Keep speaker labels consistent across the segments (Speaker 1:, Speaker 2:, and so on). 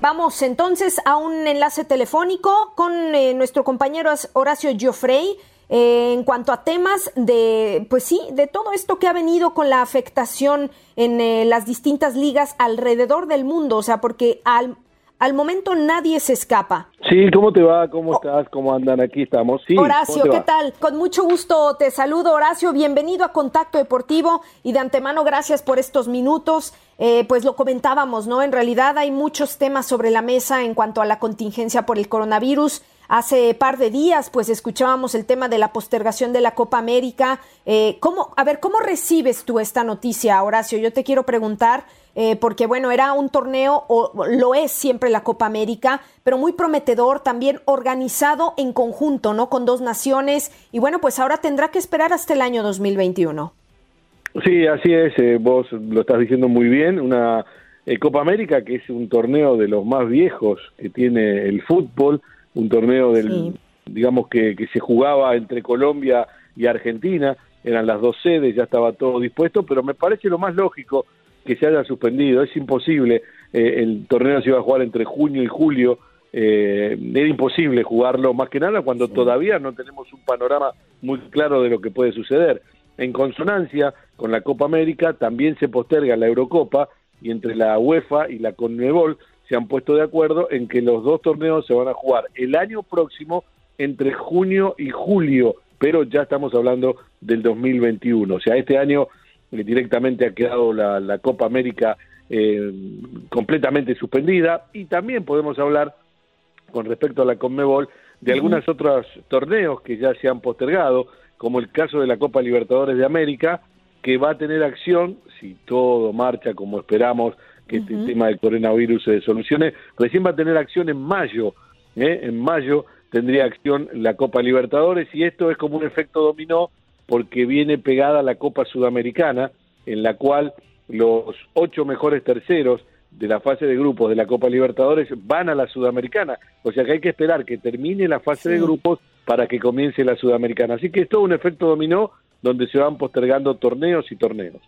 Speaker 1: Vamos entonces a un enlace telefónico con eh, nuestro compañero Horacio Giofrey eh, en cuanto a temas de, pues sí, de todo esto que ha venido con la afectación en eh, las distintas ligas alrededor del mundo, o sea, porque al, al momento nadie se escapa.
Speaker 2: Sí, ¿cómo te va? ¿Cómo estás? ¿Cómo andan? Aquí estamos. Sí,
Speaker 1: Horacio, ¿qué tal? Con mucho gusto te saludo, Horacio. Bienvenido a Contacto Deportivo y de antemano gracias por estos minutos. Eh, pues lo comentábamos, ¿no? En realidad hay muchos temas sobre la mesa en cuanto a la contingencia por el coronavirus. Hace par de días, pues escuchábamos el tema de la postergación de la Copa América. Eh, ¿cómo, a ver, ¿cómo recibes tú esta noticia, Horacio? Yo te quiero preguntar eh, porque bueno, era un torneo, o lo es siempre la Copa América, pero muy prometedor, también organizado en conjunto, ¿no? Con dos naciones, y bueno, pues ahora tendrá que esperar hasta el año 2021.
Speaker 2: Sí, así es, eh, vos lo estás diciendo muy bien, una eh, Copa América que es un torneo de los más viejos que tiene el fútbol, un torneo del, digamos que, que se jugaba entre Colombia y Argentina, eran las dos sedes, ya estaba todo dispuesto, pero me parece lo más lógico que se haya suspendido. Es imposible, eh, el torneo se iba a jugar entre junio y julio, eh, era imposible jugarlo, más que nada cuando todavía no tenemos un panorama muy claro de lo que puede suceder. En consonancia con la Copa América, también se posterga la Eurocopa y entre la UEFA y la CONMEBOL se han puesto de acuerdo en que los dos torneos se van a jugar el año próximo entre junio y julio, pero ya estamos hablando del 2021. O sea, este año directamente ha quedado la, Copa América eh, completamente suspendida y también podemos hablar con respecto a la Conmebol de algunos otros torneos que ya se han postergado, como el caso de la Copa Libertadores de América, que va a tener acción, si todo marcha como esperamos que este tema del coronavirus se solucione, recién va a tener acción en mayo, ¿eh? en mayo tendría acción la Copa Libertadores y esto es como un efecto dominó porque viene pegada la Copa Sudamericana, en la cual los ocho mejores terceros de la fase de grupos de la Copa Libertadores van a la Sudamericana. O sea que hay que esperar que termine la fase de grupos para que comience la Sudamericana. Así que es todo un efecto dominó donde se van postergando torneos y torneos.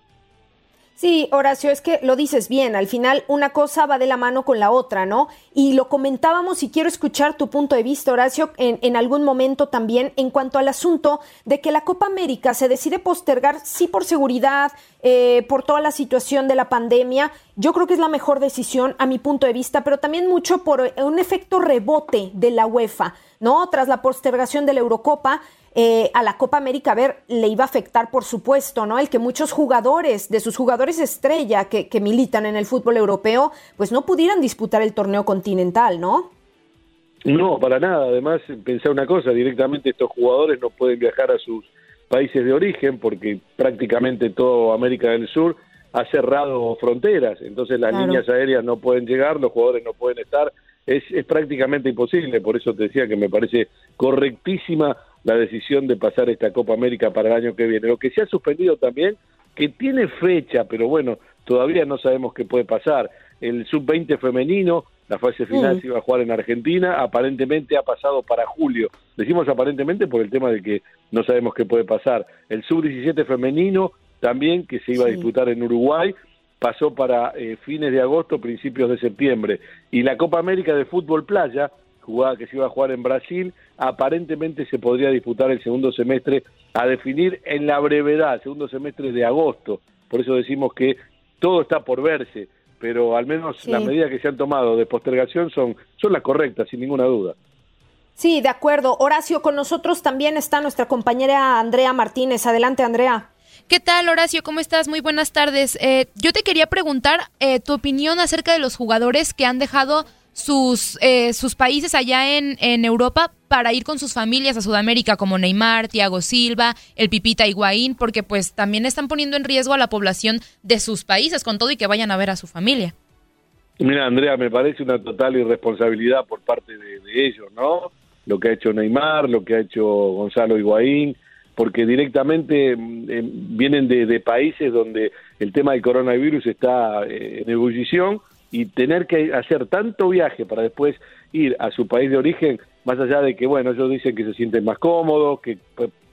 Speaker 1: Sí, Horacio, es que lo dices bien, al final una cosa va de la mano con la otra, ¿no? Y lo comentábamos y quiero escuchar tu punto de vista, Horacio, en, algún momento también en cuanto al asunto de que la Copa América se decide postergar, sí por seguridad, eh, por toda la situación de la pandemia. Yo creo que es la mejor decisión a mi punto de vista, pero también mucho por un efecto rebote de la UEFA, ¿no? Tras la postergación de la Eurocopa, eh, a la Copa América, a ver, le iba a afectar, por supuesto, ¿no? El que muchos jugadores, de sus jugadores estrella que, que militan en el fútbol europeo, pues no pudieran disputar el torneo continental, ¿no?
Speaker 2: No, para nada. Además, pensé una cosa, directamente estos jugadores no pueden viajar a sus países de origen porque prácticamente toda América del Sur ha cerrado fronteras, entonces las líneas aéreas no pueden llegar, los jugadores no pueden estar, es, es prácticamente imposible, por eso te decía que me parece correctísima la decisión de pasar esta Copa América para el año que viene. Lo que se ha suspendido también, que tiene fecha, pero bueno, todavía no sabemos qué puede pasar. El sub-20 femenino, la fase final se iba a jugar en Argentina, aparentemente ha pasado para julio. Decimos aparentemente por el tema de que no sabemos qué puede pasar. El sub-17 femenino también, que se iba a disputar en Uruguay, pasó para eh, fines de agosto, principios de septiembre. Y la Copa América de Fútbol Playa, jugada que se iba a jugar en Brasil, aparentemente se podría disputar el segundo semestre a definir en la brevedad, segundo semestre de agosto. Por eso decimos que todo está por verse, pero al menos las medidas que se han tomado de postergación son, son las correctas, sin ninguna duda.
Speaker 1: Sí, de acuerdo. Horacio, con nosotros también está nuestra compañera Andrea Martínez. Adelante, Andrea.
Speaker 3: ¿Qué tal, Horacio? ¿Cómo estás? Muy buenas tardes. Eh, yo te quería preguntar eh, tu opinión acerca de los jugadores que han dejado sus, eh, sus países allá en, en, Europa para ir con sus familias a Sudamérica, como Neymar, Thiago Silva, el Pipita Higuaín, porque pues también están poniendo en riesgo a la población de sus países con todo y que vayan a ver a su familia.
Speaker 2: Mira, Andrea, me parece una total irresponsabilidad por parte de, de ellos, ¿no? Lo que ha hecho Neymar, lo que ha hecho Gonzalo Higuaín, porque directamente eh, vienen de, de, países donde el tema del coronavirus está eh, en ebullición y tener que hacer tanto viaje para después ir a su país de origen, más allá de que, bueno, ellos dicen que se sienten más cómodos, que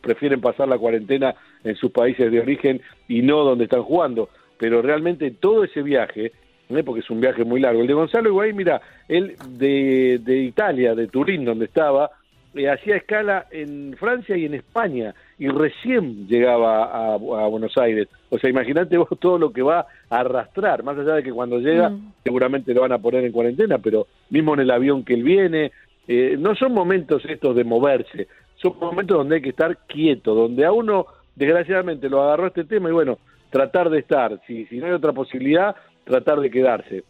Speaker 2: prefieren pasar la cuarentena en sus países de origen y no donde están jugando, pero realmente todo ese viaje, ¿eh? porque es un viaje muy largo, el de Gonzalo Higuaín, mira, él de Italia, de Turín, donde estaba, eh, hacía escala en Francia y en España y recién llegaba a, Buenos Aires. O sea, imagínate vos todo lo que va a arrastrar, más allá de que cuando llega mm. seguramente lo van a poner en cuarentena, pero mismo en el avión que él viene, eh, no son momentos estos de moverse, son momentos donde hay que estar quieto, donde a uno desgraciadamente lo agarró este tema y bueno, tratar de estar, si, si no hay otra posibilidad, tratar de quedarse.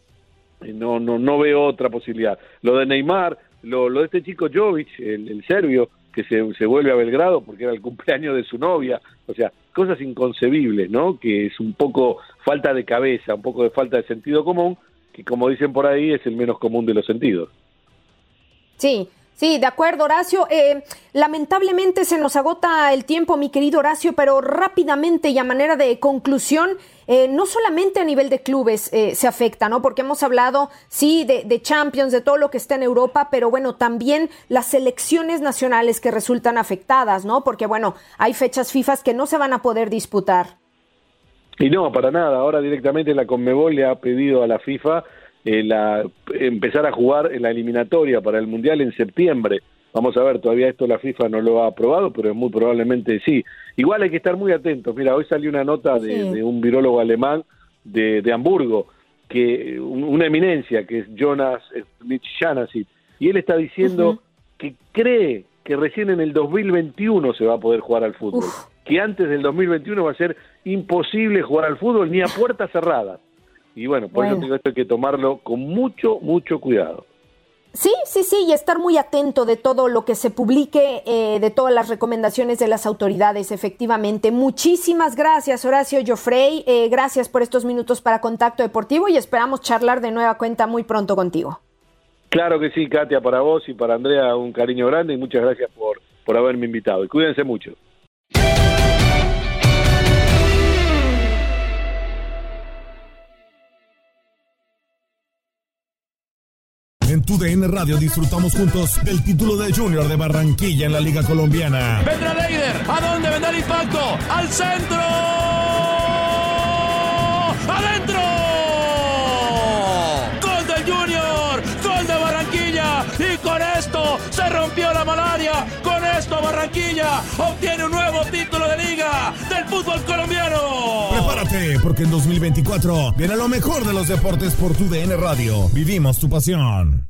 Speaker 2: Eh, no, no, no veo otra posibilidad. Lo de Neymar, lo, de este chico Jovic, el, serbio, que se, se, vuelve a Belgrado porque era el cumpleaños de su novia, o sea, cosas inconcebibles, ¿no? Que es un poco falta de cabeza, un poco de falta de sentido común, que como dicen por ahí es el menos común de los sentidos.
Speaker 1: Sí, Sí, de acuerdo, Horacio. Eh, lamentablemente se nos agota el tiempo, mi querido Horacio, pero rápidamente y a manera de conclusión, eh, no solamente a nivel de clubes eh, se afecta, ¿no? Porque hemos hablado, sí, de, de, Champions, de todo lo que está en Europa, pero bueno, también las selecciones nacionales que resultan afectadas, ¿no? Porque bueno, hay fechas FIFA que no se van a poder disputar.
Speaker 2: Y no, para nada. Ahora directamente la Conmebol le ha pedido a la FIFA eh, la, empezar a jugar en la eliminatoria para el Mundial en septiembre. Vamos a ver, todavía esto la FIFA no lo ha aprobado, pero muy probablemente sí. Igual hay que estar muy atentos. Mira, hoy salió una nota de, un virólogo alemán de, de, Hamburgo, que una eminencia, que es Jonas Schmidt-Janassi, y él está diciendo que cree que recién en el 2021 se va a poder jugar al fútbol, que antes del 2021 va a ser imposible jugar al fútbol ni a puertas cerradas. Y bueno, por eso digo esto hay que tomarlo con mucho, mucho cuidado.
Speaker 1: Sí, sí, sí, y estar muy atento de todo lo que se publique, eh, de todas las recomendaciones de las autoridades, efectivamente. Muchísimas gracias, Horacio Joffrey. Eh, gracias por estos minutos para Contacto Deportivo y esperamos charlar de nueva cuenta muy pronto contigo.
Speaker 2: Claro que sí, Katia, para vos y para Andrea un cariño grande y muchas gracias por, por haberme invitado. Y cuídense mucho.
Speaker 4: En tu DN Radio disfrutamos juntos del título de Junior de Barranquilla en la Liga Colombiana.
Speaker 5: Vendrá Leider. ¿A dónde vendrá el impacto? ¡Al centro! ¡Adentro! ¡Gol del Junior! ¡Gol de Barranquilla! Y con esto se rompió la malaria. Con esto Barranquilla obtiene un nuevo título de liga del fútbol colombiano.
Speaker 4: Prepárate, porque en 2024 viene lo mejor de los deportes por tu DN Radio. Vivimos tu pasión.